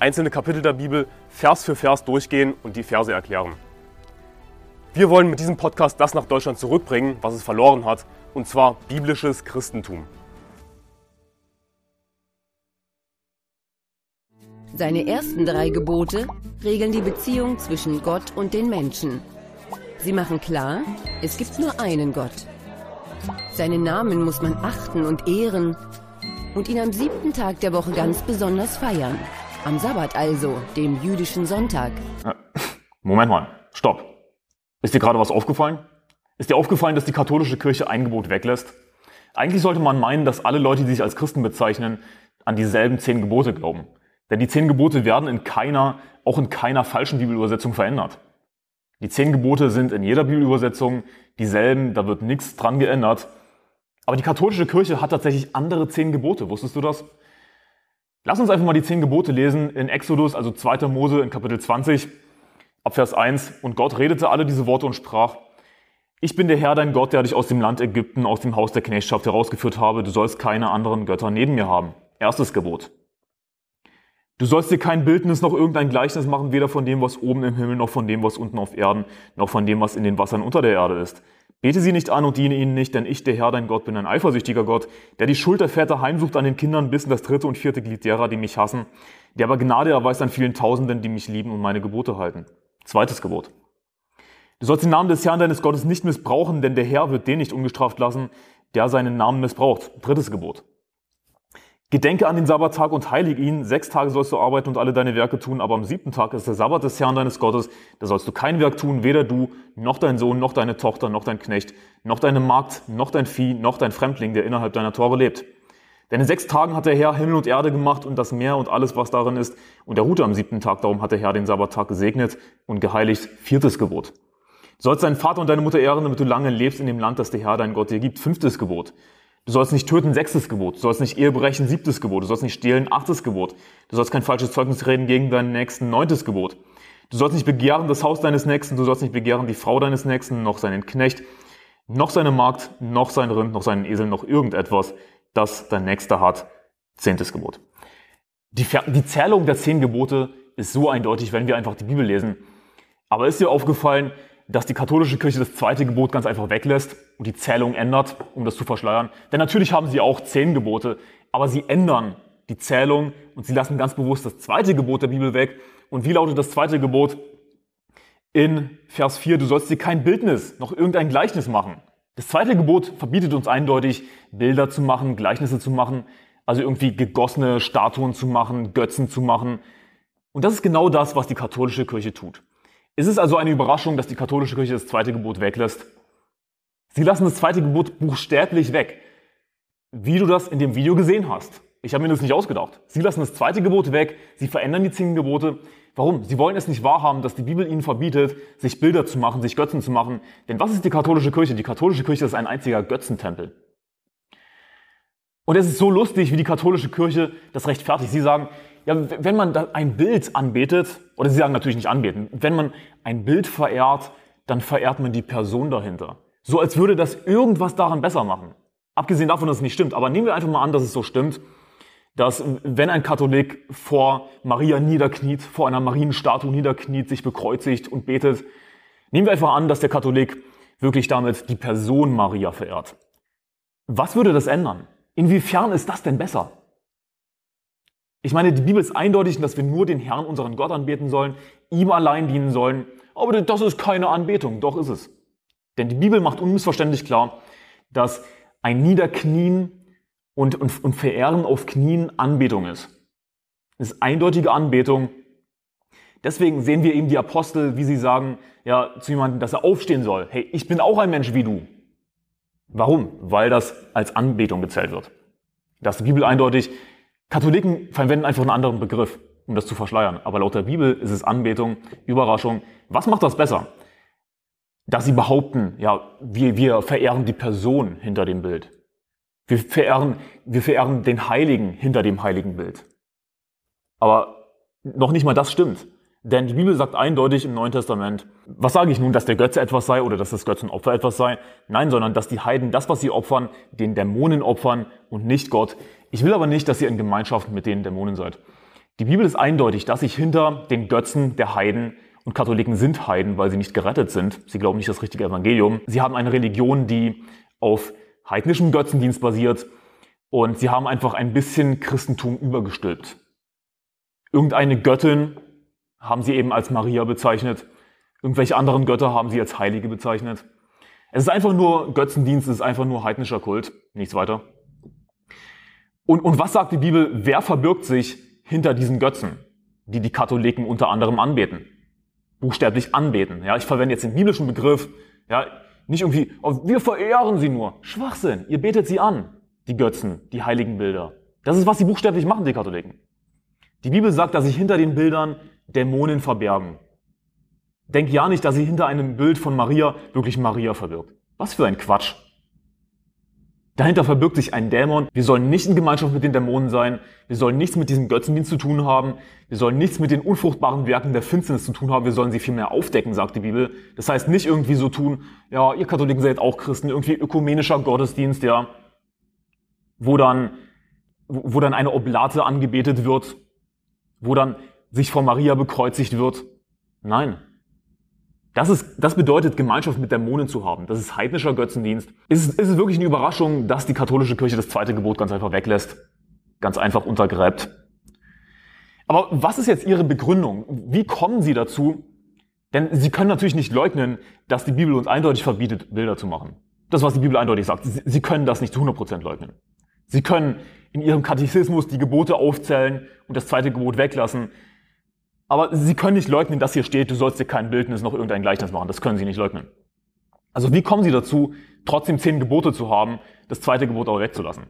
einzelne Kapitel der Bibel Vers für Vers durchgehen und die Verse erklären. Wir wollen mit diesem Podcast das nach Deutschland zurückbringen, was es verloren hat, und zwar biblisches Christentum. Seine ersten drei Gebote regeln die Beziehung zwischen Gott und den Menschen. Sie machen klar, es gibt nur einen Gott. Seinen Namen muss man achten und ehren und ihn am siebten Tag der Woche ganz besonders feiern. Am Sabbat also, dem jüdischen Sonntag. Moment mal, stopp. Ist dir gerade was aufgefallen? Ist dir aufgefallen, dass die katholische Kirche ein Gebot weglässt? Eigentlich sollte man meinen, dass alle Leute, die sich als Christen bezeichnen, an dieselben zehn Gebote glauben. Denn die zehn Gebote werden in keiner, auch in keiner falschen Bibelübersetzung verändert. Die zehn Gebote sind in jeder Bibelübersetzung dieselben, da wird nichts dran geändert. Aber die katholische Kirche hat tatsächlich andere zehn Gebote. Wusstest du das? Lass uns einfach mal die zehn Gebote lesen in Exodus, also 2. Mose in Kapitel 20, ab Vers 1. Und Gott redete alle diese Worte und sprach, ich bin der Herr, dein Gott, der dich aus dem Land Ägypten, aus dem Haus der Knechtschaft herausgeführt habe. Du sollst keine anderen Götter neben mir haben. Erstes Gebot. Du sollst dir kein Bildnis noch irgendein Gleichnis machen, weder von dem, was oben im Himmel, noch von dem, was unten auf Erden, noch von dem, was in den Wassern unter der Erde ist. Bete sie nicht an und diene ihnen nicht, denn ich, der Herr, dein Gott, bin ein eifersüchtiger Gott, der die Schuld der Väter heimsucht an den Kindern bis in das dritte und vierte Glied derer, die mich hassen, der aber Gnade erweist an vielen Tausenden, die mich lieben und meine Gebote halten. Zweites Gebot. Du sollst den Namen des Herrn deines Gottes nicht missbrauchen, denn der Herr wird den nicht ungestraft lassen, der seinen Namen missbraucht. Drittes Gebot. Gedenke an den Sabbattag und heilig ihn. Sechs Tage sollst du arbeiten und alle deine Werke tun, aber am siebten Tag ist der Sabbat des Herrn deines Gottes. Da sollst du kein Werk tun, weder du, noch dein Sohn, noch deine Tochter, noch dein Knecht, noch deine Magd, noch dein Vieh, noch dein Fremdling, der innerhalb deiner Tore lebt. Denn in sechs Tagen hat der Herr Himmel und Erde gemacht und das Meer und alles, was darin ist. Und er ruhte am siebten Tag. Darum hat der Herr den Sabbattag gesegnet und geheiligt. Viertes Gebot. Du sollst deinen Vater und deine Mutter ehren, damit du lange lebst in dem Land, das der Herr dein Gott dir gibt. Fünftes Gebot. Du sollst nicht töten, sechstes Gebot. Du sollst nicht Ehe brechen, siebtes Gebot. Du sollst nicht stehlen, achtes Gebot. Du sollst kein falsches Zeugnis reden gegen deinen Nächsten, neuntes Gebot. Du sollst nicht begehren das Haus deines Nächsten, du sollst nicht begehren die Frau deines Nächsten, noch seinen Knecht, noch seine Magd, noch sein Rind, noch seinen Esel, noch irgendetwas, das dein Nächster hat. Zehntes Gebot. Die, die Zählung der zehn Gebote ist so eindeutig, wenn wir einfach die Bibel lesen. Aber ist dir aufgefallen, dass die katholische Kirche das zweite Gebot ganz einfach weglässt und die Zählung ändert, um das zu verschleiern. Denn natürlich haben sie auch zehn Gebote, aber sie ändern die Zählung und sie lassen ganz bewusst das zweite Gebot der Bibel weg. Und wie lautet das zweite Gebot? In Vers 4, du sollst dir kein Bildnis noch irgendein Gleichnis machen. Das zweite Gebot verbietet uns eindeutig, Bilder zu machen, Gleichnisse zu machen, also irgendwie gegossene Statuen zu machen, Götzen zu machen. Und das ist genau das, was die katholische Kirche tut. Ist es also eine Überraschung, dass die katholische Kirche das zweite Gebot weglässt? Sie lassen das zweite Gebot buchstäblich weg. Wie du das in dem Video gesehen hast. Ich habe mir das nicht ausgedacht. Sie lassen das zweite Gebot weg, sie verändern die zehn Gebote. Warum? Sie wollen es nicht wahrhaben, dass die Bibel ihnen verbietet, sich Bilder zu machen, sich Götzen zu machen. Denn was ist die katholische Kirche? Die katholische Kirche ist ein einziger Götzentempel. Und es ist so lustig, wie die katholische Kirche das rechtfertigt. Sie sagen, ja, wenn man ein Bild anbetet, oder sie sagen natürlich nicht anbeten, wenn man ein Bild verehrt, dann verehrt man die Person dahinter. So als würde das irgendwas daran besser machen. Abgesehen davon, dass es nicht stimmt. Aber nehmen wir einfach mal an, dass es so stimmt, dass wenn ein Katholik vor Maria niederkniet, vor einer Marienstatue niederkniet, sich bekreuzigt und betet, nehmen wir einfach an, dass der Katholik wirklich damit die Person Maria verehrt. Was würde das ändern? Inwiefern ist das denn besser? Ich meine, die Bibel ist eindeutig, dass wir nur den Herrn, unseren Gott, anbeten sollen, ihm allein dienen sollen. Aber das ist keine Anbetung, doch ist es. Denn die Bibel macht unmissverständlich klar, dass ein Niederknien und, und, und Verehren auf Knien Anbetung ist. Es ist eindeutige Anbetung. Deswegen sehen wir eben die Apostel, wie sie sagen, ja, zu jemandem, dass er aufstehen soll. Hey, ich bin auch ein Mensch wie du. Warum? Weil das als Anbetung gezählt wird. Das ist die Bibel eindeutig. Katholiken verwenden einfach einen anderen Begriff. um das zu verschleiern. Aber laut der Bibel ist es Anbetung, Überraschung. Was macht das besser? Dass sie behaupten, ja, wir, wir verehren die Person hinter dem Bild. Wir verehren, wir verehren den Heiligen hinter dem heiligen Bild. Aber noch nicht mal das stimmt. Denn die Bibel sagt eindeutig im Neuen Testament, was sage ich nun, dass der Götze etwas sei oder dass das Götzenopfer etwas sei? Nein, sondern dass die Heiden das, was sie opfern, den Dämonen opfern und nicht Gott. Ich will aber nicht, dass ihr in Gemeinschaft mit den Dämonen seid. Die Bibel ist eindeutig, dass sich hinter den Götzen der Heiden und Katholiken sind Heiden, weil sie nicht gerettet sind. Sie glauben nicht das richtige Evangelium. Sie haben eine Religion, die auf heidnischem Götzendienst basiert und sie haben einfach ein bisschen Christentum übergestülpt. Irgendeine Göttin haben sie eben als Maria bezeichnet. Irgendwelche anderen Götter haben sie als Heilige bezeichnet. Es ist einfach nur Götzendienst, es ist einfach nur heidnischer Kult, nichts weiter. Und, und was sagt die Bibel? Wer verbirgt sich hinter diesen Götzen, die die Katholiken unter anderem anbeten? Buchstäblich anbeten. Ja, ich verwende jetzt den biblischen Begriff. Ja, nicht irgendwie, oh, wir verehren sie nur. Schwachsinn. Ihr betet sie an, die Götzen, die heiligen Bilder. Das ist, was sie buchstäblich machen, die Katholiken. Die Bibel sagt, dass sich hinter den Bildern Dämonen verbergen. Denk ja nicht, dass sie hinter einem Bild von Maria wirklich Maria verbirgt. Was für ein Quatsch. Dahinter verbirgt sich ein Dämon. Wir sollen nicht in Gemeinschaft mit den Dämonen sein. Wir sollen nichts mit diesem Götzendienst zu tun haben. Wir sollen nichts mit den unfruchtbaren Werken der Finsternis zu tun haben. Wir sollen sie vielmehr aufdecken, sagt die Bibel. Das heißt nicht irgendwie so tun, ja, ihr Katholiken seid auch Christen, irgendwie ökumenischer Gottesdienst, ja, wo dann, wo dann eine Oblate angebetet wird, wo dann sich vor Maria bekreuzigt wird. Nein. Das, ist, das bedeutet, Gemeinschaft mit Dämonen zu haben. Das ist heidnischer Götzendienst. Ist es, ist es wirklich eine Überraschung, dass die katholische Kirche das zweite Gebot ganz einfach weglässt? Ganz einfach untergräbt. Aber was ist jetzt Ihre Begründung? Wie kommen Sie dazu? Denn Sie können natürlich nicht leugnen, dass die Bibel uns eindeutig verbietet, Bilder zu machen. Das, was die Bibel eindeutig sagt. Sie, Sie können das nicht zu 100% leugnen. Sie können in Ihrem Katechismus die Gebote aufzählen und das zweite Gebot weglassen. Aber Sie können nicht leugnen, dass hier steht, du sollst dir kein Bildnis noch irgendein Gleichnis machen. Das können Sie nicht leugnen. Also wie kommen Sie dazu, trotzdem zehn Gebote zu haben, das zweite Gebot aber wegzulassen?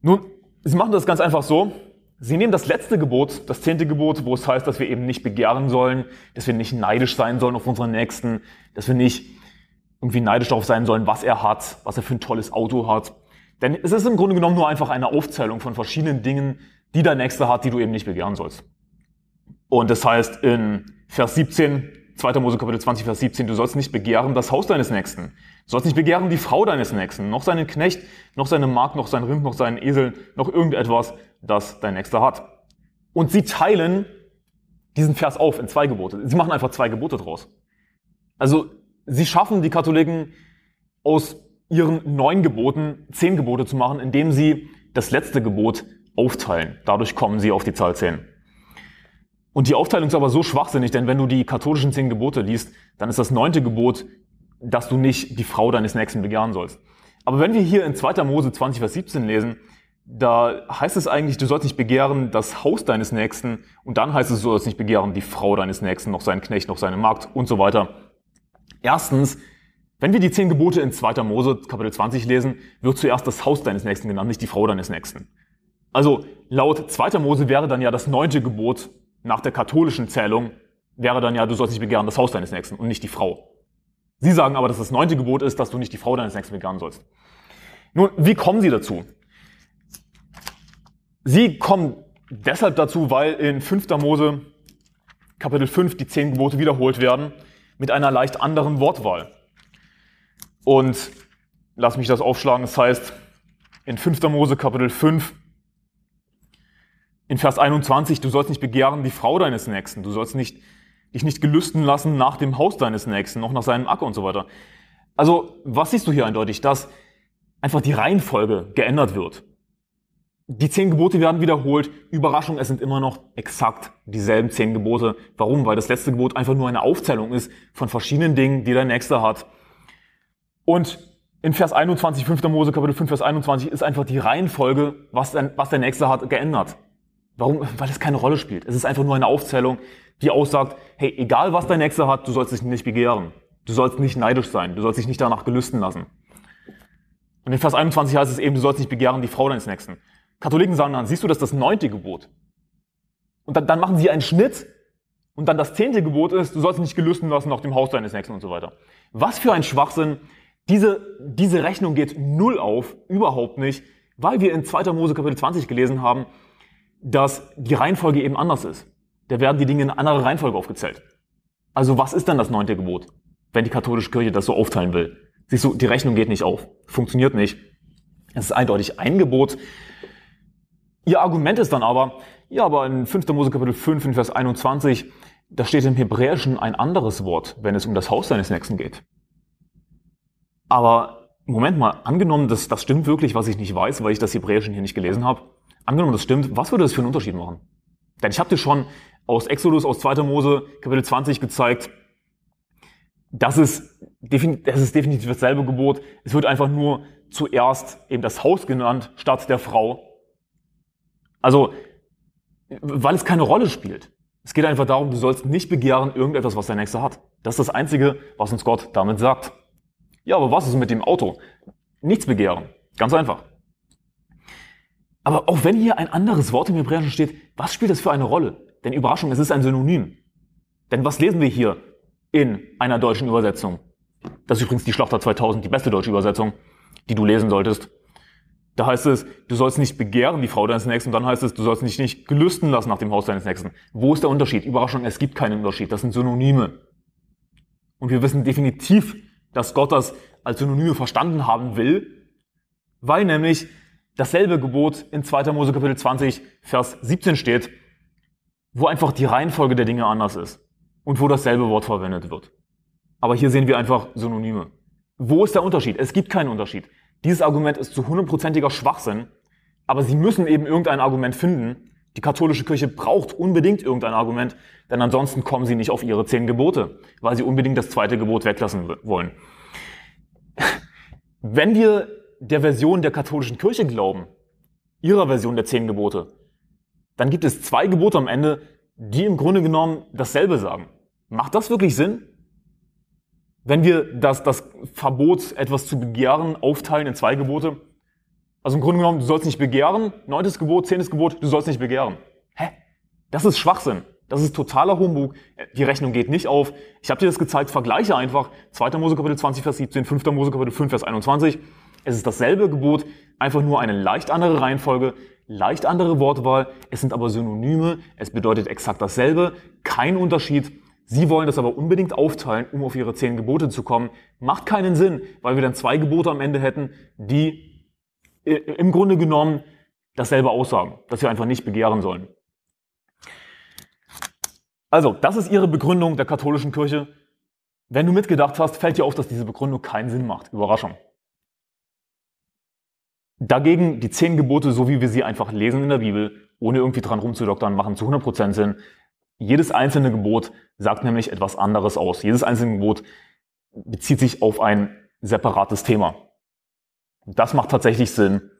Nun, Sie machen das ganz einfach so. Sie nehmen das letzte Gebot, das zehnte Gebot, wo es heißt, dass wir eben nicht begehren sollen, dass wir nicht neidisch sein sollen auf unseren Nächsten, dass wir nicht irgendwie neidisch darauf sein sollen, was er hat, was er für ein tolles Auto hat. Denn es ist im Grunde genommen nur einfach eine Aufzählung von verschiedenen Dingen, die der Nächste hat, die du eben nicht begehren sollst. Und das heißt in Vers 17, 2. Mose Kapitel 20, Vers 17, du sollst nicht begehren das Haus deines Nächsten. Du sollst nicht begehren die Frau deines Nächsten, noch seinen Knecht, noch seine Magd, noch sein Rind, noch seinen Esel, noch irgendetwas, das dein Nächster hat. Und sie teilen diesen Vers auf in zwei Gebote. Sie machen einfach zwei Gebote draus. Also sie schaffen die Katholiken aus ihren neun Geboten zehn Gebote zu machen, indem sie das letzte Gebot aufteilen. Dadurch kommen sie auf die Zahl zehn. Und die Aufteilung ist aber so schwachsinnig, denn wenn du die katholischen zehn Gebote liest, dann ist das neunte Gebot, dass du nicht die Frau deines Nächsten begehren sollst. Aber wenn wir hier in 2. Mose 20, Vers 17 lesen, da heißt es eigentlich, du sollst nicht begehren das Haus deines Nächsten und dann heißt es, du sollst nicht begehren die Frau deines Nächsten, noch seinen Knecht, noch seine Magd und so weiter. Erstens, wenn wir die zehn Gebote in 2. Mose Kapitel 20 lesen, wird zuerst das Haus deines Nächsten genannt, nicht die Frau deines Nächsten. Also laut 2. Mose wäre dann ja das neunte Gebot nach der katholischen Zählung wäre dann ja, du sollst nicht begehren das Haus deines Nächsten und nicht die Frau. Sie sagen aber, dass das neunte Gebot ist, dass du nicht die Frau deines Nächsten begehren sollst. Nun, wie kommen Sie dazu? Sie kommen deshalb dazu, weil in 5. Mose Kapitel 5 die zehn Gebote wiederholt werden mit einer leicht anderen Wortwahl. Und lass mich das aufschlagen, das heißt in 5. Mose Kapitel 5 in Vers 21, du sollst nicht begehren die Frau deines Nächsten, du sollst nicht, dich nicht gelüsten lassen nach dem Haus deines Nächsten, noch nach seinem Acker und so weiter. Also, was siehst du hier eindeutig? Dass einfach die Reihenfolge geändert wird. Die zehn Gebote werden wiederholt. Überraschung, es sind immer noch exakt dieselben zehn Gebote. Warum? Weil das letzte Gebot einfach nur eine Aufzählung ist von verschiedenen Dingen, die der Nächste hat. Und in Vers 21, 5. Mose, Kapitel 5, Vers 21 ist einfach die Reihenfolge, was, was der Nächste hat, geändert. Warum? Weil es keine Rolle spielt. Es ist einfach nur eine Aufzählung, die aussagt, hey, egal was dein Nächster hat, du sollst dich nicht begehren. Du sollst nicht neidisch sein. Du sollst dich nicht danach gelüsten lassen. Und in Vers 21 heißt es eben, du sollst nicht begehren die Frau deines Nächsten. Katholiken sagen dann, siehst du, das ist das neunte Gebot. Und dann, dann machen sie einen Schnitt und dann das zehnte Gebot ist, du sollst nicht gelüsten lassen nach dem Haus deines Nächsten und so weiter. Was für ein Schwachsinn. Diese, diese Rechnung geht null auf, überhaupt nicht, weil wir in 2. Mose Kapitel 20 gelesen haben, dass die Reihenfolge eben anders ist. Da werden die Dinge in anderer Reihenfolge aufgezählt. Also was ist dann das neunte Gebot, wenn die katholische Kirche das so aufteilen will? Siehst du, die Rechnung geht nicht auf. Funktioniert nicht. Es ist eindeutig ein Gebot. Ihr Argument ist dann aber, ja, aber in 5. Mose Kapitel 5, in Vers 21, da steht im Hebräischen ein anderes Wort, wenn es um das Haus seines Nächsten geht. Aber Moment mal, angenommen, das, das stimmt wirklich, was ich nicht weiß, weil ich das Hebräischen hier nicht gelesen habe. Angenommen, das stimmt, was würde das für einen Unterschied machen? Denn ich habe dir schon aus Exodus, aus 2. Mose, Kapitel 20 gezeigt, das ist, das ist definitiv dasselbe Gebot. Es wird einfach nur zuerst eben das Haus genannt, statt der Frau. Also, weil es keine Rolle spielt. Es geht einfach darum, du sollst nicht begehren irgendetwas, was der Nächste hat. Das ist das Einzige, was uns Gott damit sagt. Ja, aber was ist mit dem Auto? Nichts begehren. Ganz einfach. Aber auch wenn hier ein anderes Wort im Hebräischen steht, was spielt das für eine Rolle? Denn Überraschung, es ist ein Synonym. Denn was lesen wir hier in einer deutschen Übersetzung? Das ist übrigens die Schlachter 2000, die beste deutsche Übersetzung, die du lesen solltest. Da heißt es, du sollst nicht begehren die Frau deines Nächsten. Dann heißt es, du sollst dich nicht gelüsten lassen nach dem Haus deines Nächsten. Wo ist der Unterschied? Überraschung, es gibt keinen Unterschied. Das sind Synonyme. Und wir wissen definitiv, dass Gott das als Synonyme verstanden haben will, weil nämlich dasselbe Gebot in 2. Mose Kapitel 20, Vers 17 steht, wo einfach die Reihenfolge der Dinge anders ist und wo dasselbe Wort verwendet wird. Aber hier sehen wir einfach Synonyme. Wo ist der Unterschied? Es gibt keinen Unterschied. Dieses Argument ist zu hundertprozentiger Schwachsinn, aber sie müssen eben irgendein Argument finden. Die katholische Kirche braucht unbedingt irgendein Argument, denn ansonsten kommen sie nicht auf ihre zehn Gebote, weil sie unbedingt das zweite Gebot weglassen wollen. Wenn wir der Version der katholischen Kirche glauben, ihrer Version der zehn Gebote, dann gibt es zwei Gebote am Ende, die im Grunde genommen dasselbe sagen. Macht das wirklich Sinn? wenn wir das, das Verbot, etwas zu begehren, aufteilen in zwei Gebote. Also im Grunde genommen, du sollst nicht begehren, neuntes Gebot, zehntes Gebot, du sollst nicht begehren. Hä? Das ist Schwachsinn. Das ist totaler Humbug. Die Rechnung geht nicht auf. Ich habe dir das gezeigt, vergleiche einfach 2. Mose Kapitel 20, Vers 17, 5. Mose Kapitel 5, Vers 21. Es ist dasselbe Gebot, einfach nur eine leicht andere Reihenfolge, leicht andere Wortwahl. Es sind aber Synonyme. Es bedeutet exakt dasselbe. Kein Unterschied. Sie wollen das aber unbedingt aufteilen, um auf ihre zehn Gebote zu kommen. Macht keinen Sinn, weil wir dann zwei Gebote am Ende hätten, die im Grunde genommen dasselbe aussagen, dass wir einfach nicht begehren sollen. Also, das ist ihre Begründung der katholischen Kirche. Wenn du mitgedacht hast, fällt dir auf, dass diese Begründung keinen Sinn macht. Überraschung. Dagegen die zehn Gebote, so wie wir sie einfach lesen in der Bibel, ohne irgendwie dran rumzudoktern, machen zu 100% Sinn. Jedes einzelne Gebot sagt nämlich etwas anderes aus. Jedes einzelne Gebot bezieht sich auf ein separates Thema. Das macht tatsächlich Sinn.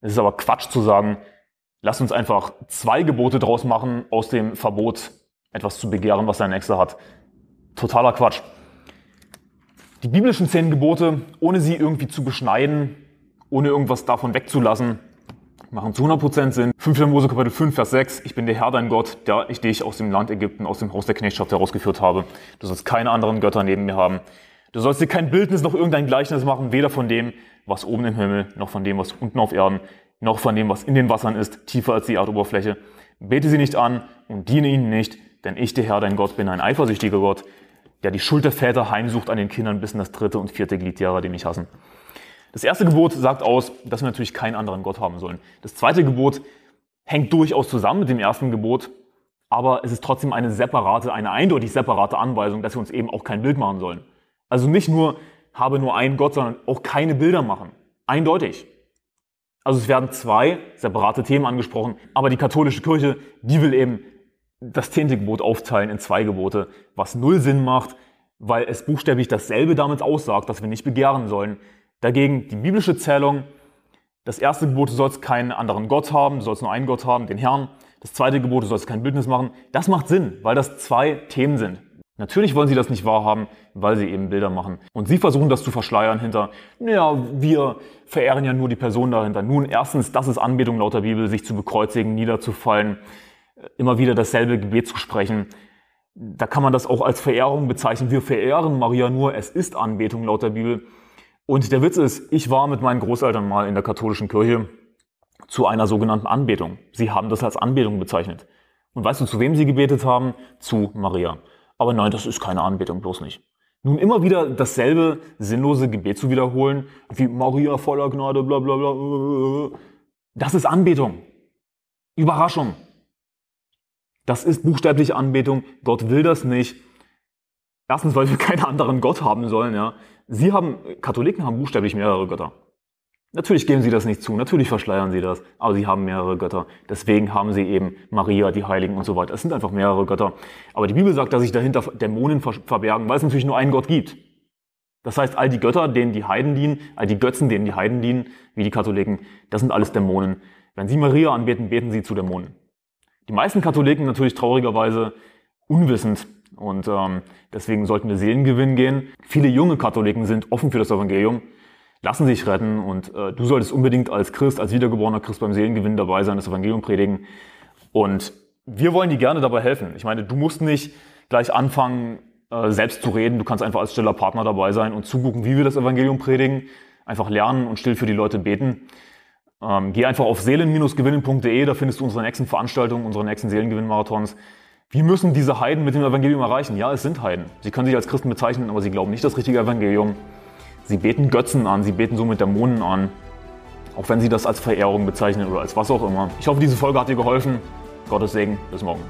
Es ist aber Quatsch zu sagen, lass uns einfach zwei Gebote draus machen aus dem Verbot, etwas zu begehren, was dein Nächster hat. Totaler Quatsch. Die biblischen zehn Gebote, ohne sie irgendwie zu beschneiden, ohne irgendwas davon wegzulassen, machen zu 100% Sinn. 5. Mose Kapitel 5, Vers 6. Ich bin der Herr, dein Gott, der ich dich aus dem Land Ägypten, aus dem Haus der Knechtschaft herausgeführt habe. Du sollst keine anderen Götter neben mir haben. Du sollst dir kein Bildnis noch irgendein Gleichnis machen, weder von dem, was oben im Himmel, noch von dem, was unten auf Erden, noch von dem, was in den Wassern ist, tiefer als die Erdoberfläche. Bete sie nicht an und diene ihnen nicht, denn ich, der Herr, dein Gott, bin ein eifersüchtiger Gott, der die Schuld der Väter heimsucht an den Kindern bis in das dritte und vierte Glied derer, die mich hassen. Das erste Gebot sagt aus, dass wir natürlich keinen anderen Gott haben sollen. Das zweite Gebot hängt durchaus zusammen mit dem ersten Gebot, aber es ist trotzdem eine separate, eine eindeutig separate Anweisung, dass wir uns eben auch kein Bild machen sollen. Also nicht nur habe nur einen Gott, sondern auch keine Bilder machen. Eindeutig. Also es werden zwei separate Themen angesprochen, aber die katholische Kirche, die will eben das zehnte Gebot aufteilen in zwei Gebote, was null Sinn macht, weil es buchstäblich dasselbe damit aussagt, dass wir nicht begehren sollen, Dagegen die biblische Zählung, das erste Gebot, du sollst keinen anderen Gott haben, du sollst nur einen Gott haben, den Herrn. Das zweite Gebot, du sollst kein Bildnis machen. Das macht Sinn, weil das zwei Themen sind. Natürlich wollen sie das nicht wahrhaben, weil sie eben Bilder machen. Und sie versuchen das zu verschleiern hinter, naja, wir verehren ja nur die Person dahinter. Nun, erstens, das ist Anbetung laut der Bibel, sich zu bekreuzigen, niederzufallen, immer wieder dasselbe Gebet zu sprechen. Da kann man das auch als Verehrung bezeichnen. Wir verehren Maria nur, es ist Anbetung laut der Bibel. Und der Witz ist, ich war mit meinen Großeltern mal in der katholischen Kirche zu einer sogenannten Anbetung. Sie haben das als Anbetung bezeichnet. Und weißt du, zu wem sie gebetet haben? Zu Maria. Aber nein, das ist keine Anbetung, bloß nicht. Nun immer wieder dasselbe sinnlose Gebet zu wiederholen, wie Maria voller Gnade, bla bla bla. Das ist Anbetung. Überraschung. Das ist buchstäbliche Anbetung. Gott will das nicht. Erstens, weil wir keinen anderen Gott haben sollen. Ja. Sie haben, Katholiken haben buchstäblich mehrere Götter. Natürlich geben sie das nicht zu, natürlich verschleiern sie das, aber sie haben mehrere Götter. Deswegen haben sie eben Maria, die Heiligen und so weiter. Es sind einfach mehrere Götter. Aber die Bibel sagt, dass sich dahinter Dämonen verbergen, weil es natürlich nur einen Gott gibt. Das heißt, all die Götter, denen die Heiden dienen, all die Götzen, denen die Heiden dienen, wie die Katholiken, das sind alles Dämonen. Wenn sie Maria anbeten, beten sie zu Dämonen. Die meisten Katholiken natürlich traurigerweise unwissend und ähm, deswegen sollten wir Seelengewinn gehen. Viele junge Katholiken sind offen für das Evangelium lassen sich retten und äh, du solltest unbedingt als Christ, als wiedergeborener Christ beim Seelengewinn dabei sein, das Evangelium predigen. Und wir wollen dir gerne dabei helfen. Ich meine, du musst nicht gleich anfangen, äh, selbst zu reden. Du kannst einfach als stiller Partner dabei sein und zugucken, wie wir das Evangelium predigen. Einfach lernen und still für die Leute beten. Ähm, geh einfach auf seelen-gewinnen.de, da findest du unsere nächsten Veranstaltungen, unsere nächsten Seelengewinn-Marathons. Wie müssen diese Heiden mit dem Evangelium erreichen? Ja, es sind Heiden. Sie können sich als Christen bezeichnen, aber sie glauben nicht das richtige Evangelium. Sie beten Götzen an, sie beten somit Dämonen an. Auch wenn sie das als Verehrung bezeichnen oder als was auch immer. Ich hoffe, diese Folge hat dir geholfen. Gottes Segen. Bis morgen.